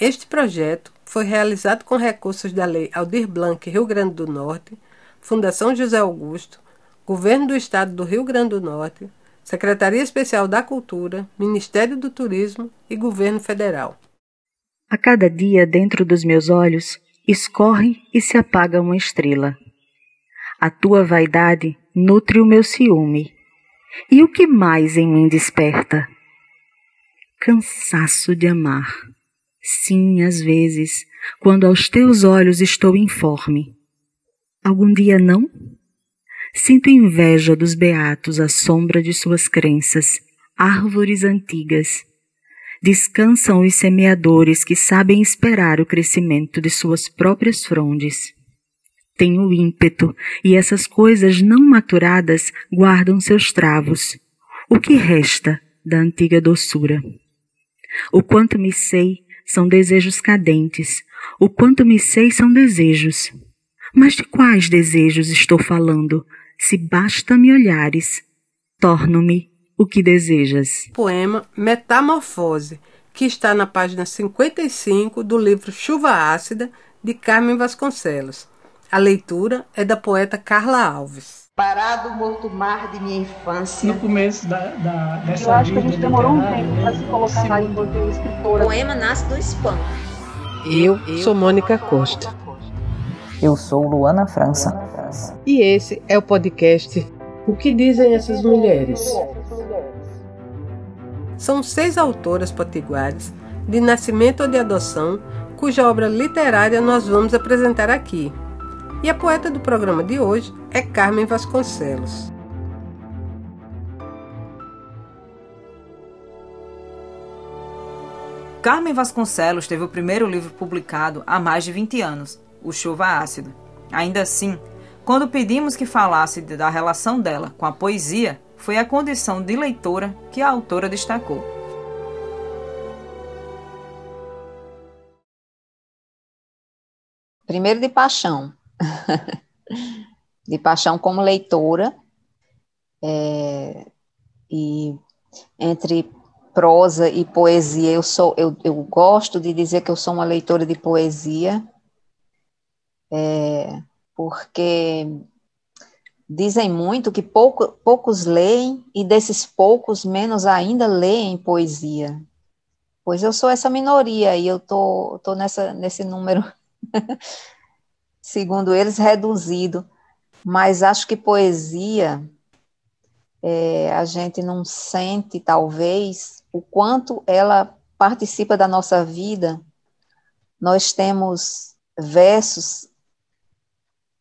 Este projeto foi realizado com recursos da Lei Aldir Blanc Rio Grande do Norte, Fundação José Augusto, Governo do Estado do Rio Grande do Norte, Secretaria Especial da Cultura, Ministério do Turismo e Governo Federal. A cada dia, dentro dos meus olhos, escorre e se apaga uma estrela. A tua vaidade nutre o meu ciúme. E o que mais em mim desperta? Cansaço de amar. Sim, às vezes, quando aos teus olhos estou informe. Algum dia não? Sinto inveja dos beatos à sombra de suas crenças, árvores antigas. Descansam os semeadores que sabem esperar o crescimento de suas próprias frondes. Tenho ímpeto, e essas coisas não maturadas guardam seus travos. O que resta da antiga doçura? O quanto me sei são desejos cadentes, o quanto me sei são desejos. Mas de quais desejos estou falando? Se basta me olhares, torno-me o que desejas. Poema Metamorfose, que está na página 55 do livro Chuva Ácida, de Carmen Vasconcelos. A leitura é da poeta Carla Alves. Parado morto mar de minha infância. No começo da, da, dessa Eu acho que a gente demorou um tempo para se colocar na enquanto escritora. O poema nasce do espanto. Eu, Eu sou Mônica Costa. Eu sou Luana França. E esse é o podcast O que dizem essas mulheres? São seis autoras potiguares, de nascimento ou de adoção, cuja obra literária nós vamos apresentar aqui. E a poeta do programa de hoje é Carmen Vasconcelos. Carmen Vasconcelos teve o primeiro livro publicado há mais de 20 anos, O Chuva Ácido. Ainda assim, quando pedimos que falasse da relação dela com a poesia, foi a condição de leitora que a autora destacou. Primeiro de paixão. de paixão como leitora. É, e entre prosa e poesia, eu sou eu, eu gosto de dizer que eu sou uma leitora de poesia. É, porque dizem muito que pouco, poucos leem e desses poucos, menos ainda leem poesia. Pois eu sou essa minoria e eu tô, tô nessa, nesse número, segundo eles, reduzido. Mas acho que poesia, é, a gente não sente, talvez, o quanto ela participa da nossa vida. Nós temos versos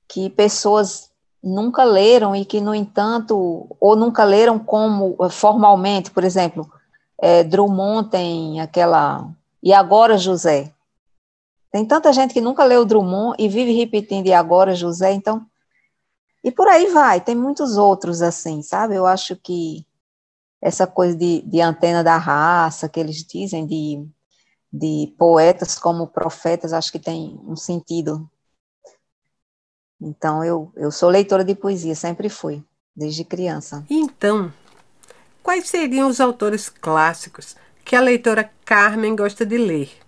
que pessoas nunca leram e que, no entanto, ou nunca leram como formalmente, por exemplo, é, Drummond tem aquela. E agora, José? Tem tanta gente que nunca leu Drummond e vive repetindo e agora, José, então. E por aí vai, tem muitos outros assim, sabe? Eu acho que essa coisa de, de antena da raça que eles dizem, de, de poetas como profetas, acho que tem um sentido então, eu, eu sou leitora de poesia, sempre fui, desde criança. Então, quais seriam os autores clássicos que a leitora Carmen gosta de ler?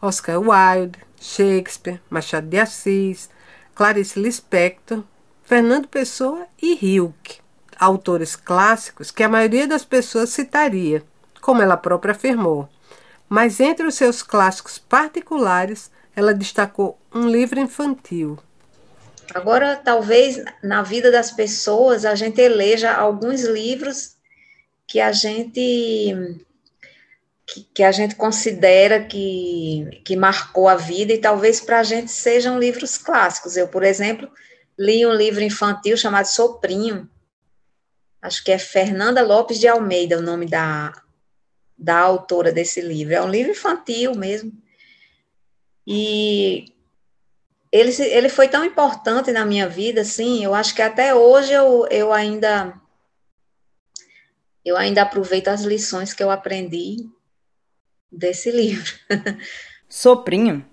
Oscar Wilde, Shakespeare, Machado de Assis, Clarice Lispector, Fernando Pessoa e Hilke, autores clássicos que a maioria das pessoas citaria, como ela própria afirmou. Mas entre os seus clássicos particulares, ela destacou um livro infantil, Agora, talvez na vida das pessoas a gente eleja alguns livros que a gente que, que a gente considera que, que marcou a vida e talvez para a gente sejam livros clássicos. Eu, por exemplo, li um livro infantil chamado Soprinho. Acho que é Fernanda Lopes de Almeida o nome da, da autora desse livro. É um livro infantil mesmo. E ele, ele foi tão importante na minha vida, assim, eu acho que até hoje eu, eu ainda eu ainda aproveito as lições que eu aprendi desse livro. Soprinho,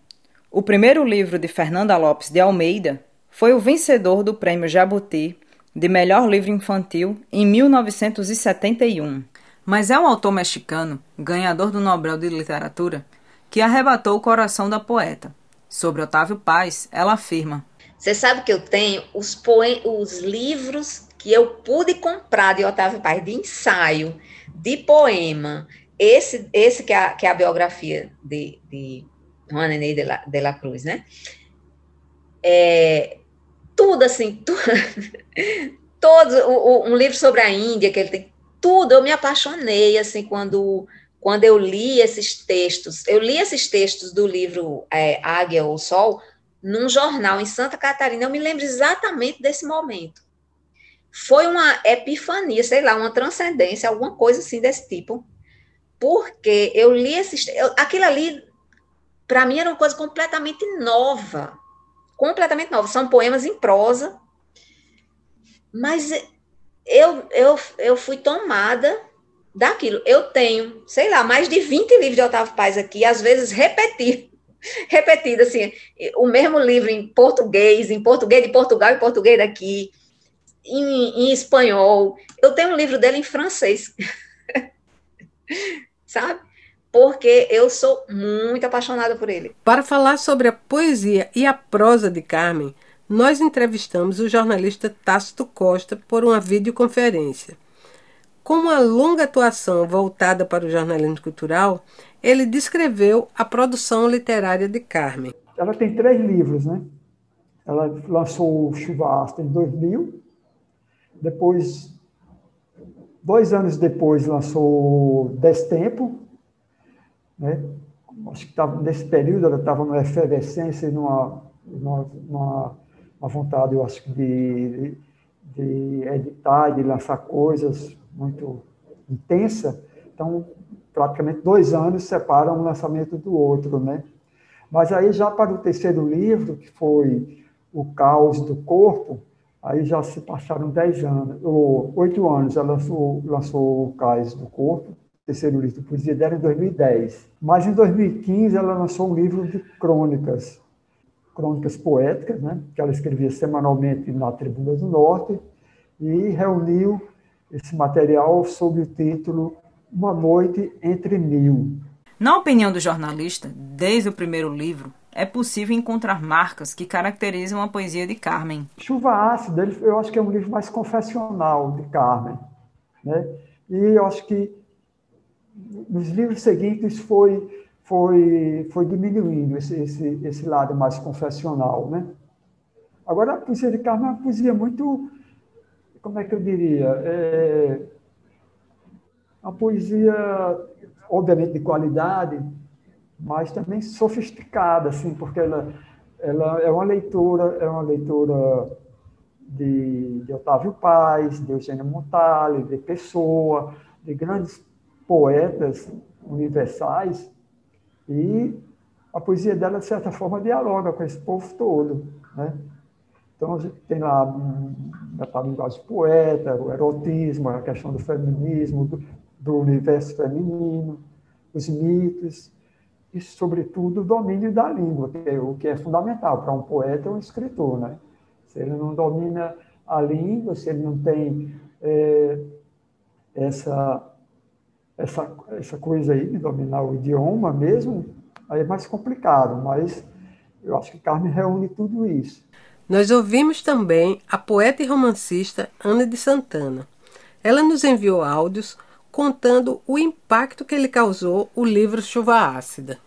o primeiro livro de Fernanda Lopes de Almeida, foi o vencedor do Prêmio Jabuti de melhor livro infantil em 1971. Mas é um autor mexicano, ganhador do Nobel de Literatura, que arrebatou o coração da poeta. Sobre Otávio Paz, ela afirma: Você sabe que eu tenho os, os livros que eu pude comprar de Otávio Paz, de ensaio, de poema. Esse, esse que, é a, que é a biografia de, de Juana Nenê de la, de la Cruz, né? É, tudo assim, tu, todos, um livro sobre a Índia que ele tem, tudo, eu me apaixonei, assim, quando, quando eu li esses textos, eu li esses textos do livro é, Águia ou Sol, num jornal em Santa Catarina, eu me lembro exatamente desse momento. Foi uma epifania, sei lá, uma transcendência, alguma coisa assim desse tipo, porque eu li esses, eu, aquilo ali, para mim era uma coisa completamente nova, completamente nova, são poemas em prosa, mas eu, eu, eu fui tomada daquilo. Eu tenho, sei lá, mais de 20 livros de Otávio Paz aqui, às vezes repetido, repetido, assim, o mesmo livro em português, em português de Portugal e português daqui, em, em espanhol. Eu tenho um livro dele em francês, sabe? Porque eu sou muito apaixonada por ele. Para falar sobre a poesia e a prosa de Carmen, nós entrevistamos o jornalista Tácito Costa por uma videoconferência. Com uma longa atuação voltada para o jornalismo cultural, ele descreveu a produção literária de Carmen. Ela tem três livros, né? Ela lançou Chuva Ácida em 2000, depois, dois anos depois, lançou Destempo, né? Acho que tava, nesse período ela estava numa efervescência, numa, numa, numa uma vontade, eu acho, de, de editar, de lançar coisas muito intensa. Então, praticamente dois anos separam um lançamento do outro, né? Mas aí já para o terceiro livro, que foi O Caos do Corpo, aí já se passaram dez anos, ou oito anos, ela lançou, lançou O Caos do Corpo, terceiro livro de poesia dela em 2010. Mas em 2015 ela lançou um livro de crônicas, crônicas poéticas, né, que ela escrevia semanalmente na Tribuna do Norte, e reuniu esse material sob o título Uma Noite entre Mil. Na opinião do jornalista, desde o primeiro livro, é possível encontrar marcas que caracterizam a poesia de Carmen. Chuva Ácida, eu acho que é um livro mais confessional de Carmen. Né? E eu acho que nos livros seguintes foi foi, foi diminuindo esse, esse, esse lado mais confessional, né? Agora, a poesia de Carmen é uma poesia muito, como é que eu diria, é uma poesia, obviamente, de qualidade, mas também sofisticada, assim, porque ela, ela é uma leitura, é uma leitura de, de Otávio Paz, de Eugênio Montale, de Pessoa, de grandes poetas universais, e a poesia dela, de certa forma, dialoga com esse povo todo. Né? Então, a gente tem lá a linguagem poeta, o erotismo, a questão do feminismo, do, do universo feminino, os mitos, e, sobretudo, o domínio da língua, que é o que é fundamental para um poeta ou um escritor. Né? Se ele não domina a língua, se ele não tem é, essa essa, essa coisa aí de dominar o idioma mesmo, aí é mais complicado, mas eu acho que Carmen reúne tudo isso. Nós ouvimos também a poeta e romancista Ana de Santana. Ela nos enviou áudios contando o impacto que ele causou o livro Chuva Ácida.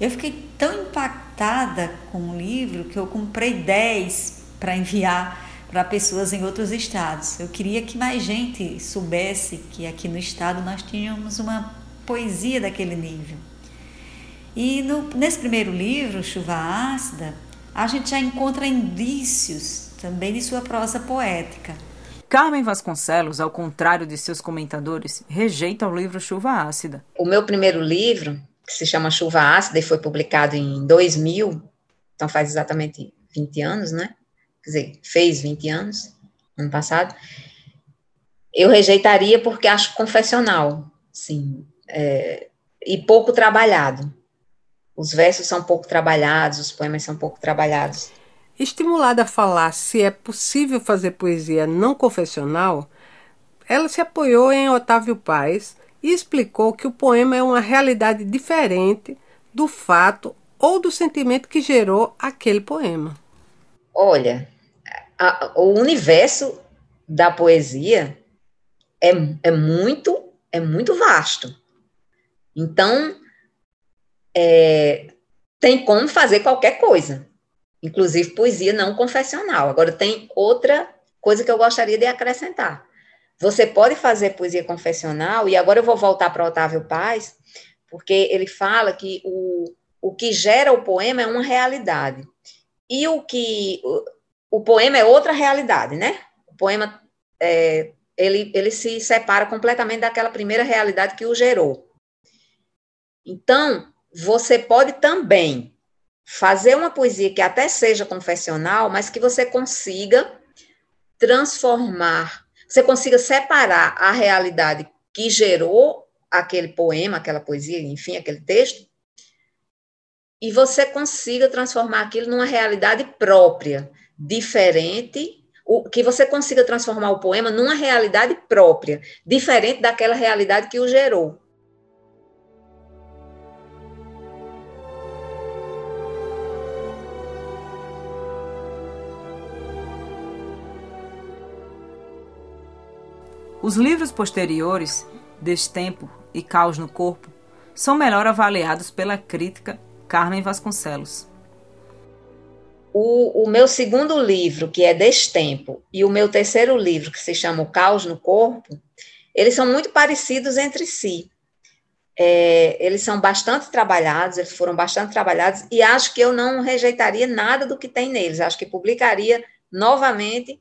Eu fiquei tão impactada com o livro que eu comprei 10 para enviar para pessoas em outros estados. Eu queria que mais gente soubesse que aqui no estado nós tínhamos uma poesia daquele nível. E no, nesse primeiro livro, Chuva Ácida, a gente já encontra indícios também de sua prosa poética. Carmen Vasconcelos, ao contrário de seus comentadores, rejeita o livro Chuva Ácida. O meu primeiro livro, que se chama Chuva Ácida e foi publicado em 2000, então faz exatamente 20 anos, né? quer dizer, fez 20 anos, ano passado, eu rejeitaria porque acho confessional, sim, é, e pouco trabalhado. Os versos são pouco trabalhados, os poemas são pouco trabalhados. Estimulada a falar se é possível fazer poesia não confessional, ela se apoiou em Otávio Paz e explicou que o poema é uma realidade diferente do fato ou do sentimento que gerou aquele poema? Olha, a, o universo da poesia é, é muito é muito vasto. Então, é, tem como fazer qualquer coisa, inclusive poesia não confessional. Agora, tem outra coisa que eu gostaria de acrescentar. Você pode fazer poesia confessional, e agora eu vou voltar para Otávio Paz, porque ele fala que o, o que gera o poema é uma realidade. E o que. O, o poema é outra realidade, né? O poema é, ele, ele se separa completamente daquela primeira realidade que o gerou. Então, você pode também fazer uma poesia que até seja confessional, mas que você consiga transformar, você consiga separar a realidade que gerou aquele poema, aquela poesia, enfim, aquele texto, e você consiga transformar aquilo numa realidade própria, diferente, o, que você consiga transformar o poema numa realidade própria, diferente daquela realidade que o gerou. Os livros posteriores, Destempo e Caos no Corpo, são melhor avaliados pela crítica Carmen Vasconcelos. O, o, meu segundo livro, que é Destempo, e o meu terceiro livro, que se chama O Caos no Corpo, eles são muito parecidos entre si. É, eles são bastante trabalhados, eles foram bastante trabalhados, e acho que eu não rejeitaria nada do que tem neles. Acho que publicaria novamente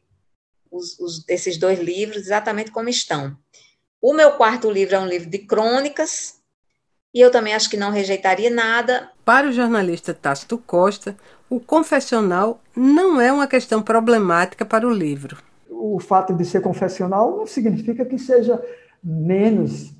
os, os, esses dois livros exatamente como estão. O meu quarto livro é um livro de crônicas, e eu também acho que não rejeitaria nada. Para o jornalista Tácito Costa, o confessional não é uma questão problemática para o livro. O fato de ser confessional não significa que seja menos,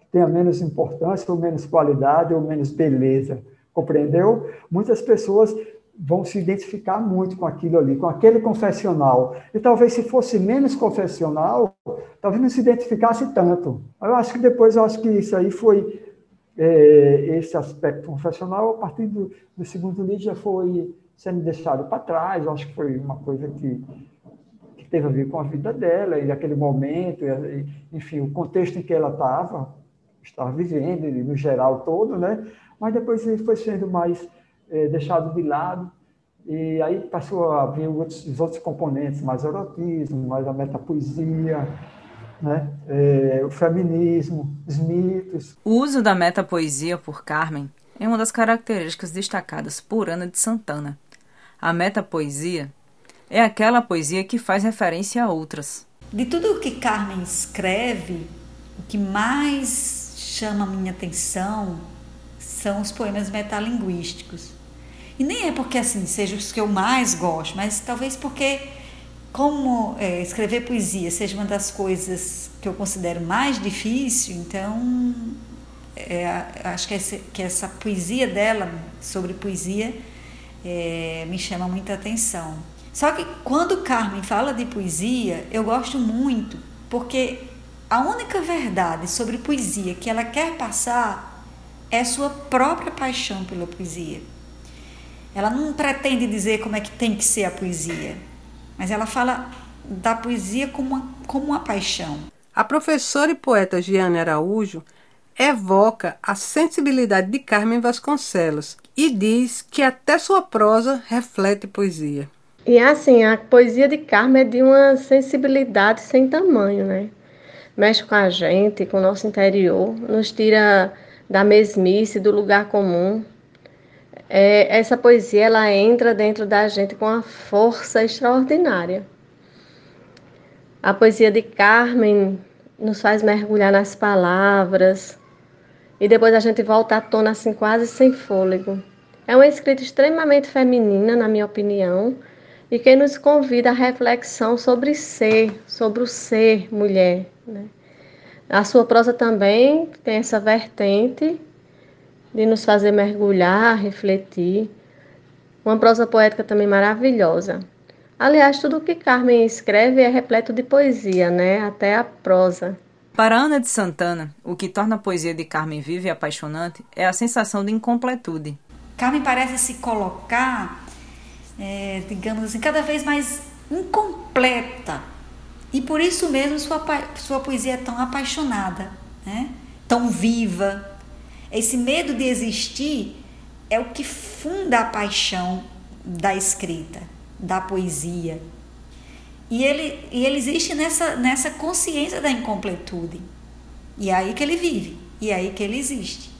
que tenha menos importância, ou menos qualidade, ou menos beleza. Compreendeu? Muitas pessoas vão se identificar muito com aquilo ali, com aquele confessional. E talvez se fosse menos confessional, talvez não se identificasse tanto. Eu acho que depois, eu acho que isso aí foi, é, esse aspecto confessional, a partir do, do segundo livro já foi sendo deixado para trás, eu acho que foi uma coisa que, que teve a ver com a vida dela, e aquele momento, e, enfim, o contexto em que ela estava, estava vivendo, no geral todo, né? Mas depois ele foi sendo mais é, deixado de lado, e aí passou a vir outros, os outros componentes, mais erotismo, mais a metapoesia, né? É, o feminismo, os mitos. O uso da metapoesia por Carmen é uma das características destacadas por Ana de Santana. A metapoesia é aquela poesia que faz referência a outras. De tudo o que Carmen escreve, o que mais chama a minha atenção são os poemas metalinguísticos. E nem é porque assim sejam os que eu mais gosto, mas talvez porque como é, escrever poesia seja uma das coisas que eu considero mais difícil, então é, acho que essa, que essa poesia dela sobre poesia é, me chama muita atenção. Só que quando Carmen fala de poesia, eu gosto muito, porque a única verdade sobre poesia que ela quer passar é sua própria paixão pela poesia. Ela não pretende dizer como é que tem que ser a poesia, mas ela fala da poesia como uma, como uma paixão. A professora e poeta Giane Araújo evoca a sensibilidade de Carmen Vasconcelos e diz que até sua prosa reflete poesia. E assim, a poesia de Carmen é de uma sensibilidade sem tamanho, né? Mexe com a gente, com o nosso interior, nos tira da mesmice, do lugar comum, é, essa poesia ela entra dentro da gente com uma força extraordinária. A poesia de Carmen nos faz mergulhar nas palavras e depois a gente volta à tona assim quase sem fôlego. É uma escrita extremamente feminina, na minha opinião, e que nos convida à reflexão sobre ser, sobre o ser mulher. Né? A sua prosa também tem essa vertente de nos fazer mergulhar, refletir. Uma prosa poética também maravilhosa. Aliás, tudo que Carmen escreve é repleto de poesia, né? Até a prosa. Para Ana de Santana, o que torna a poesia de Carmen viva e apaixonante é a sensação de incompletude. Carmen parece se colocar, é, digamos assim, cada vez mais incompleta. E por isso mesmo sua, sua poesia é tão apaixonada, né? tão viva. Esse medo de existir é o que funda a paixão da escrita, da poesia. E ele, e ele existe nessa, nessa consciência da incompletude. E é aí que ele vive, e é aí que ele existe.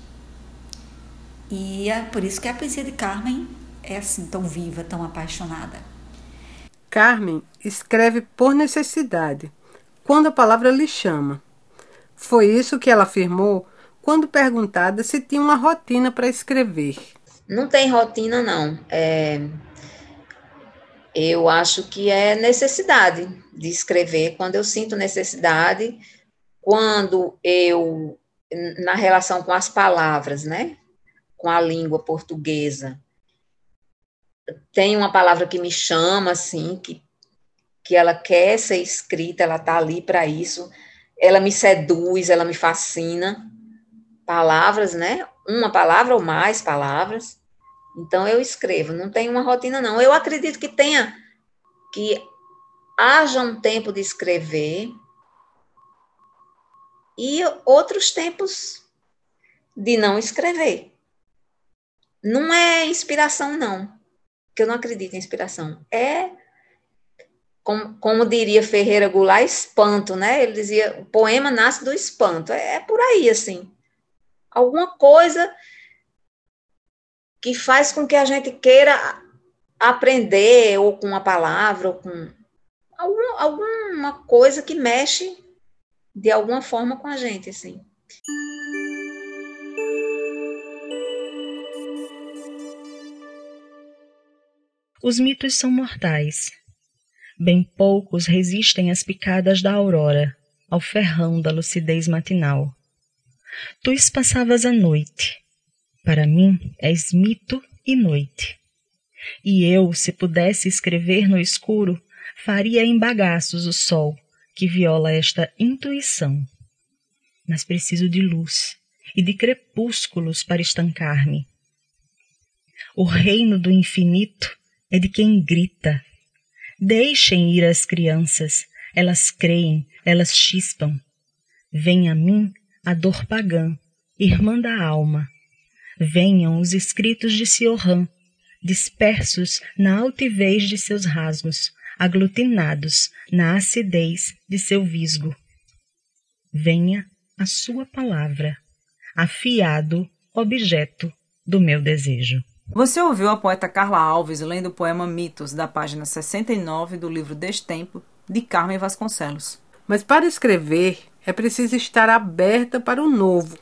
E é por isso que a poesia de Carmen é assim, tão viva, tão apaixonada. Carmen escreve por necessidade, quando a palavra lhe chama. Foi isso que ela afirmou quando perguntada se tinha uma rotina para escrever. Não tem rotina, não. É... Eu acho que é necessidade de escrever. Quando eu sinto necessidade, quando eu, na relação com as palavras, né? Com a língua portuguesa, tem uma palavra que me chama, assim, que, que ela quer ser escrita, ela está ali para isso, ela me seduz, ela me fascina. Palavras, né? Uma palavra ou mais palavras. Então eu escrevo, não tem uma rotina não. Eu acredito que tenha que haja um tempo de escrever e outros tempos de não escrever. Não é inspiração não, que eu não acredito em inspiração. É como, como, diria Ferreira Goulart, espanto, né? Ele dizia, o poema nasce do espanto. É, é por aí, assim. Alguma coisa que faz com que a gente queira aprender, ou com uma palavra, ou com algum, alguma coisa que mexe de alguma forma com a gente, assim. Os mitos são mortais. Bem poucos resistem às picadas da aurora, ao ferrão da lucidez matinal. Tu espaçavas a noite, para mim és mito e noite. E eu, se pudesse escrever no escuro, faria em bagaços o sol que viola esta intuição. Mas preciso de luz e de crepúsculos para estancar-me. O reino do infinito é de quem grita. Deixem ir as crianças, elas creem, elas chispam. Vem a mim a dor pagã, irmã da alma, venham os escritos de Sioran, dispersos na altivez de seus rasgos, aglutinados na acidez de seu visgo. Venha a sua palavra, afiado objeto do meu desejo. Você ouviu a poeta Carla Alves lendo o poema Mitos, da página 69 do livro Destempo, de Carmen Vasconcelos. Mas para escrever é preciso estar aberta para o novo,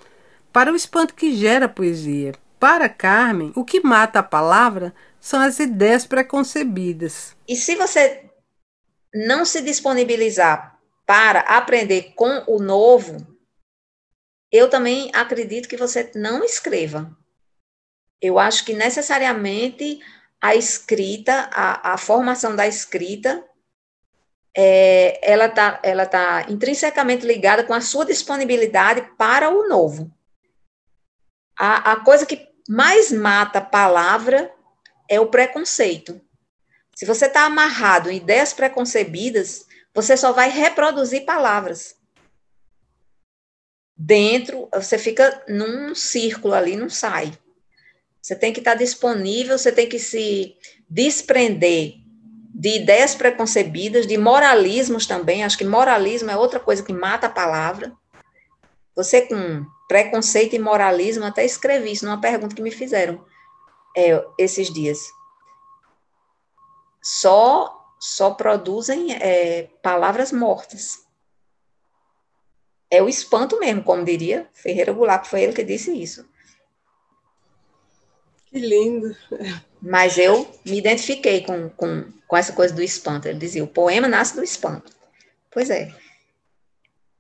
para o espanto que gera a poesia. Para Carmen, o que mata a palavra são as ideias preconcebidas. E se você não se disponibilizar para aprender com o novo, eu também acredito que você não escreva. Eu acho que necessariamente a escrita, a, a formação da escrita, é, ela está ela tá intrinsecamente ligada com a sua disponibilidade para o novo a, a coisa que mais mata a palavra é o preconceito. Se você está amarrado em ideias preconcebidas, você só vai reproduzir palavras. Dentro, você fica num círculo ali, não sai. Você tem que estar tá disponível, você tem que se desprender de ideias preconcebidas, de moralismos também. Acho que moralismo é outra coisa que mata a palavra. Você com preconceito e moralismo, até escrevi isso numa pergunta que me fizeram é, esses dias. Só só produzem é, palavras mortas. É o espanto mesmo, como diria Ferreira Goulart, foi ele que disse isso. Que lindo. Mas eu me identifiquei com, com, com essa coisa do espanto. Ele dizia, o poema nasce do espanto. Pois é.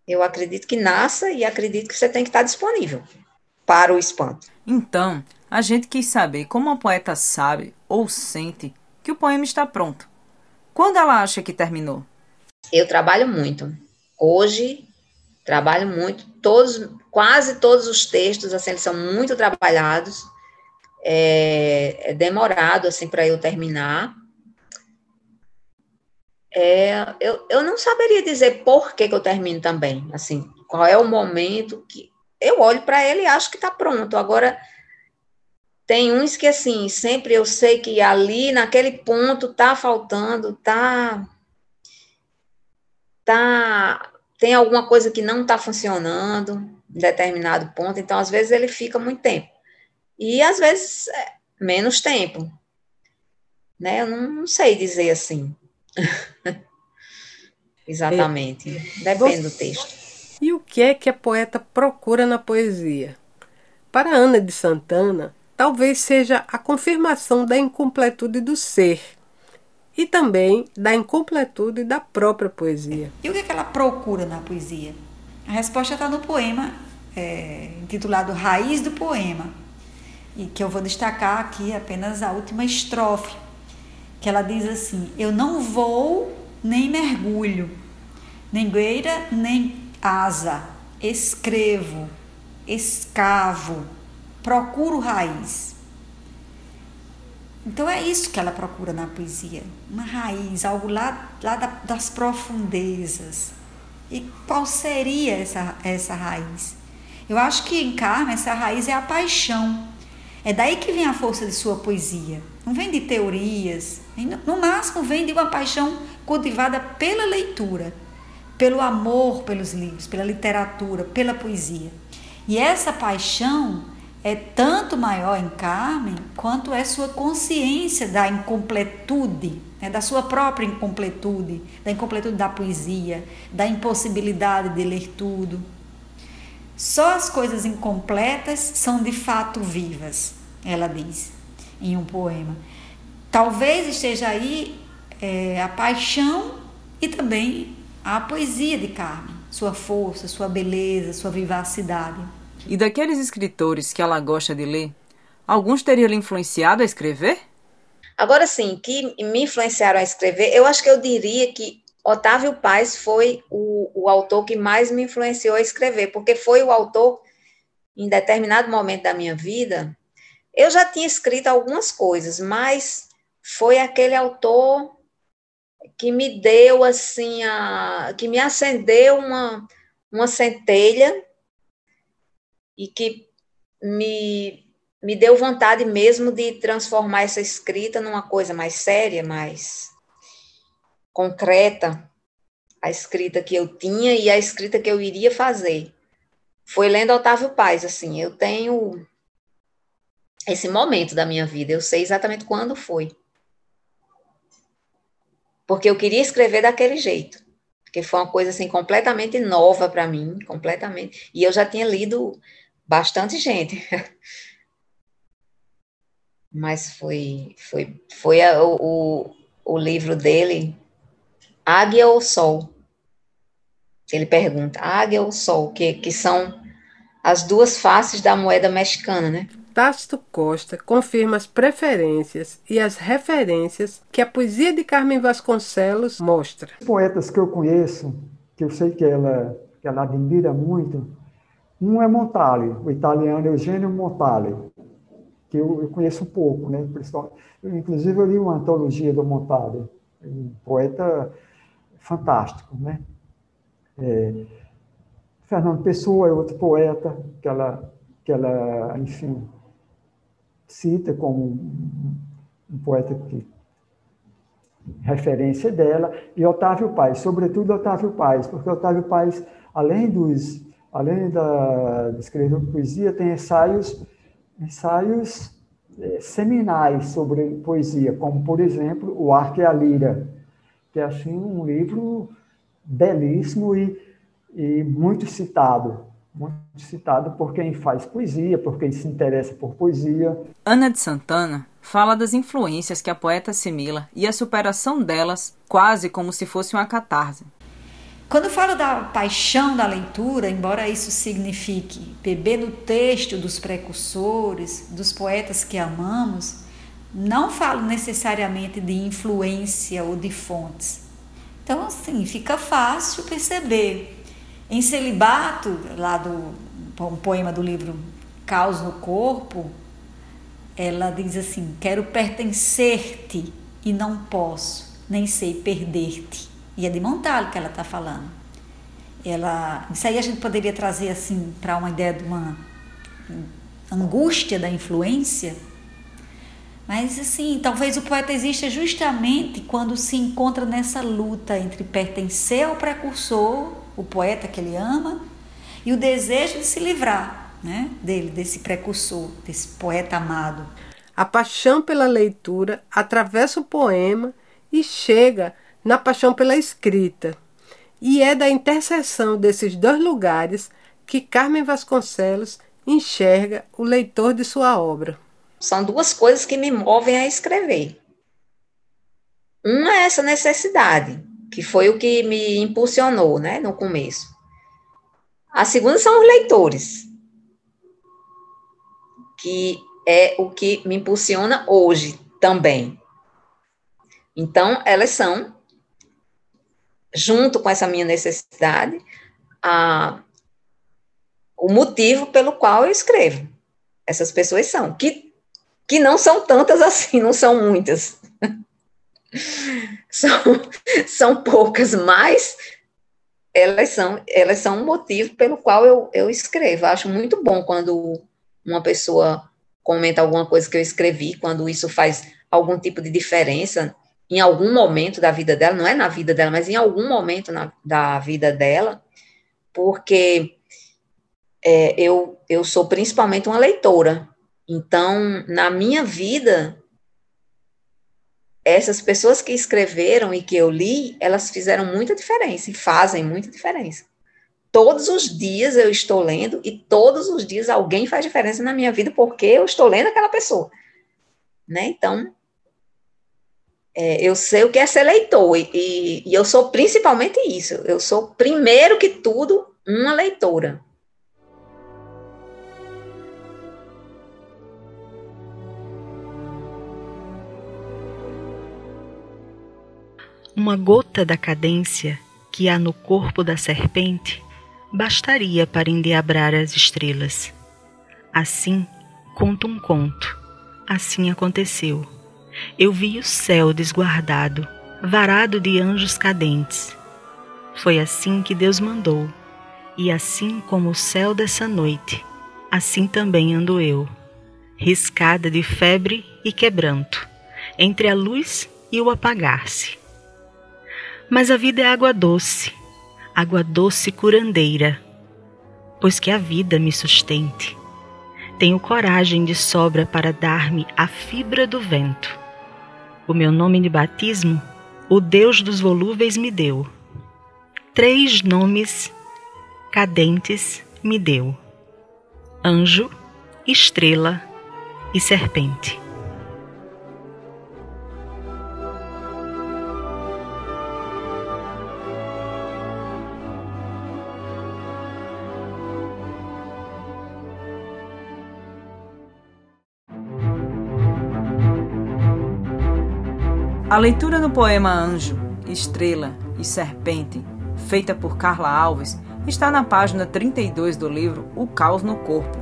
Eu acredito que nasça e acredito que você tem que estar disponível para o espanto. Então, a gente quis saber como a poeta sabe ou sente que o poema está pronto. Quando ela acha que terminou? Eu trabalho muito. Hoje, Trabalho muito, todos, quase todos os textos, assim, eles são muito trabalhados. É, é demorado, assim, para eu terminar. É, eu, eu não saberia dizer por que, que eu termino também, assim, qual é o momento que eu olho para ele e acho que está pronto. Agora, tem uns que, assim, sempre eu sei que ali, naquele ponto, tá faltando, tá. Tá. Tem alguma coisa que não está funcionando em determinado ponto, então, às vezes, ele fica muito tempo. E, às vezes, é menos tempo. Né? Eu não, não sei dizer assim. Exatamente. Depende do texto. E o que é que a poeta procura na poesia? Para Ana de Santana, talvez seja a confirmação da incompletude do ser e também da incompletude da própria poesia. E o que, é que ela procura na poesia? A resposta está no poema é, intitulado Raiz do Poema, e que eu vou destacar aqui apenas a última estrofe, que ela diz assim: Eu não vou nem mergulho, nem gueira, nem asa, escrevo, escavo, procuro raiz. Então é isso que ela procura na poesia, uma raiz, algo lá, lá das profundezas. E qual seria essa, essa raiz? Eu acho que em Carmen essa raiz é a paixão. É daí que vem a força de sua poesia. Não vem de teorias, no máximo vem de uma paixão cultivada pela leitura pelo amor pelos livros, pela literatura, pela poesia. E essa paixão é tanto maior em Carmen quanto é sua consciência da incompletude, né, da sua própria incompletude, da incompletude da poesia, da impossibilidade de ler tudo. Só as coisas incompletas são de fato vivas, ela diz em um poema. Talvez esteja aí é, a paixão e também a poesia de Carmen, sua força, sua beleza, sua vivacidade. E daqueles escritores que ela gosta de ler, alguns teriam lhe influenciado a escrever? Agora sim, que me influenciaram a escrever, eu acho que eu diria que Otávio Paz foi o, o autor que mais me influenciou a escrever, porque foi o autor, em determinado momento da minha vida, eu já tinha escrito algumas coisas, mas foi aquele autor que me deu assim a que me acendeu uma uma centelha e que me me deu vontade mesmo de transformar essa escrita numa coisa mais séria, mais concreta, a escrita que eu tinha e a escrita que eu iria fazer. Foi lendo Otávio Paz, assim, eu tenho esse momento da minha vida, eu sei exatamente quando foi porque eu queria escrever daquele jeito, porque foi uma coisa assim completamente nova para mim, completamente. E eu já tinha lido bastante gente. Mas foi foi foi a, o, o livro dele Águia ou Sol. Ele pergunta, águia ou sol, que, que são as duas faces da moeda mexicana, né? Tácito Costa confirma as preferências e as referências que a poesia de Carmen Vasconcelos mostra. Poetas que eu conheço, que eu sei que ela, que ela admira muito, um é Montale, o italiano Eugênio Montale, que eu, eu conheço um pouco, né? Eu, inclusive eu li uma antologia do Montale, um poeta fantástico, né? É, Fernando Pessoa é outro poeta que ela, que ela, enfim, cita como um, poeta que referência dela, e Otávio Paz, sobretudo Otávio Paz, porque Otávio Paz, além dos além da, de escrever poesia, tem ensaios ensaios é, seminais sobre poesia, como por exemplo O Arco e a Lira, que é assim um livro belíssimo e, e muito citado muito citado por quem faz poesia, por quem se interessa por poesia. Ana de Santana fala das influências que a poeta assimila e a superação delas quase como se fosse uma catarse. Quando falo da paixão da leitura, embora isso signifique beber no texto dos precursores, dos poetas que amamos, não falo necessariamente de influência ou de fontes. Então, assim, fica fácil perceber Em Celibato, lá do um poema do livro Caos no Corpo, ela diz assim: Quero pertencer-te e não posso, nem sei perder-te. E é de Montalho que ela está falando. Ela, isso aí a gente poderia trazer assim para uma ideia de uma angústia da influência. Mas assim, talvez o poeta exista justamente quando se encontra nessa luta entre pertencer ao precursor, o poeta que ele ama, e o desejo de se livrar né, dele, desse precursor, desse poeta amado. A paixão pela leitura atravessa o poema e chega na paixão pela escrita. E é da interseção desses dois lugares que Carmen Vasconcelos enxerga o leitor de sua obra. São duas coisas que me movem a escrever. Uma é essa necessidade, que foi o que me impulsionou, né, no começo. A segunda são os leitores, que é o que me impulsiona hoje também. Então, elas são, junto com essa minha necessidade, a, o motivo pelo qual eu escrevo. Essas pessoas são, que, que não são tantas assim, não são muitas. são, são poucas, mas elas são, elas são um motivo pelo qual eu, eu escrevo. acho muito bom quando uma pessoa comenta alguma coisa que eu escrevi, quando isso faz algum tipo de diferença em algum momento da vida dela, não é na vida dela, mas em algum momento na, da vida dela, porque é, eu, eu sou principalmente uma leitora. Então, na minha vida, essas pessoas que escreveram e que eu li, elas fizeram muita diferença e fazem muita diferença. Todos os dias eu estou lendo e todos os dias alguém faz diferença na minha vida porque eu estou lendo aquela pessoa. Né? Então, é, eu sei o que é ser leitor e, e eu sou principalmente isso. Eu sou, primeiro que tudo, uma leitora. Uma gota da cadência que há no corpo da serpente bastaria para endiabrar as estrelas. Assim, conto um conto. Assim aconteceu. Eu vi o céu desguardado, varado de anjos cadentes. Foi assim que Deus mandou, e assim como o céu dessa noite, assim também ando eu, riscada de febre e quebranto, entre a luz e o apagar-se mas a vida é água doce, água doce curandeira, pois que a vida me sustente. Tenho coragem de sobra para dar-me a fibra do vento. O meu nome de batismo, o Deus dos volúveis me deu. Três nomes cadentes me deu: anjo, estrela e serpente. A leitura do poema Anjo, Estrela e Serpente, feita por Carla Alves, está na página 32 do livro O Caos no Corpo.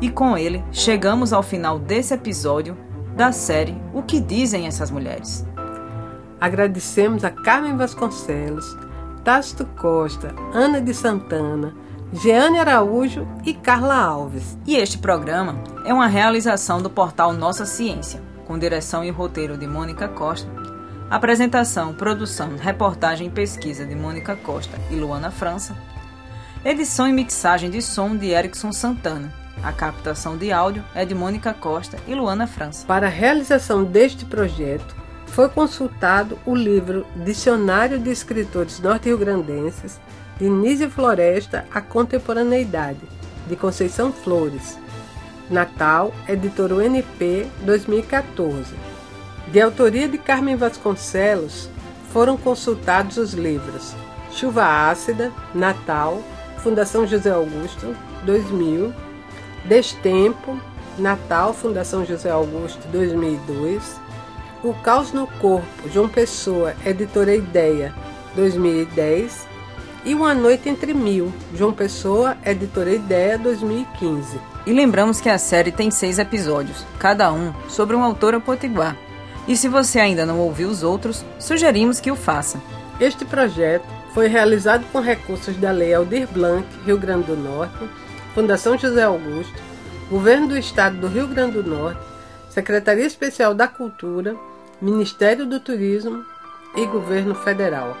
E com ele, chegamos ao final desse episódio da série O que Dizem Essas Mulheres. Agradecemos a Carmen Vasconcelos, Tácito Costa, Ana de Santana, Jeane Araújo e Carla Alves. E este programa é uma realização do portal Nossa Ciência com direção e roteiro de Mônica Costa. Apresentação, produção, reportagem e pesquisa de Mônica Costa e Luana França. Edição e mixagem de som de Erickson Santana. A captação de áudio é de Mônica Costa e Luana França. Para a realização deste projeto, foi consultado o livro Dicionário de Escritores Norte-Riograndenses, de Nízia Floresta à Contemporaneidade, de Conceição Flores, Natal, editora UNP, 2014. De autoria de Carmen Vasconcelos, foram consultados os livros Chuva Ácida, Natal, Fundação José Augusto, 2000, Destempo, Natal, Fundação José Augusto, 2002, O Caos no Corpo, João Pessoa, editora Ideia, 2010, e Uma Noite Entre Mil, João Pessoa, editora Ideia 2015. E lembramos que a série tem seis episódios, cada um sobre um autor potiguar. E se você ainda não ouviu os outros, sugerimos que o faça. Este projeto foi realizado com recursos da Lei Aldir Blanc, Rio Grande do Norte, Fundação José Augusto, Governo do Estado do Rio Grande do Norte, Secretaria Especial da Cultura, Ministério do Turismo e Governo Federal.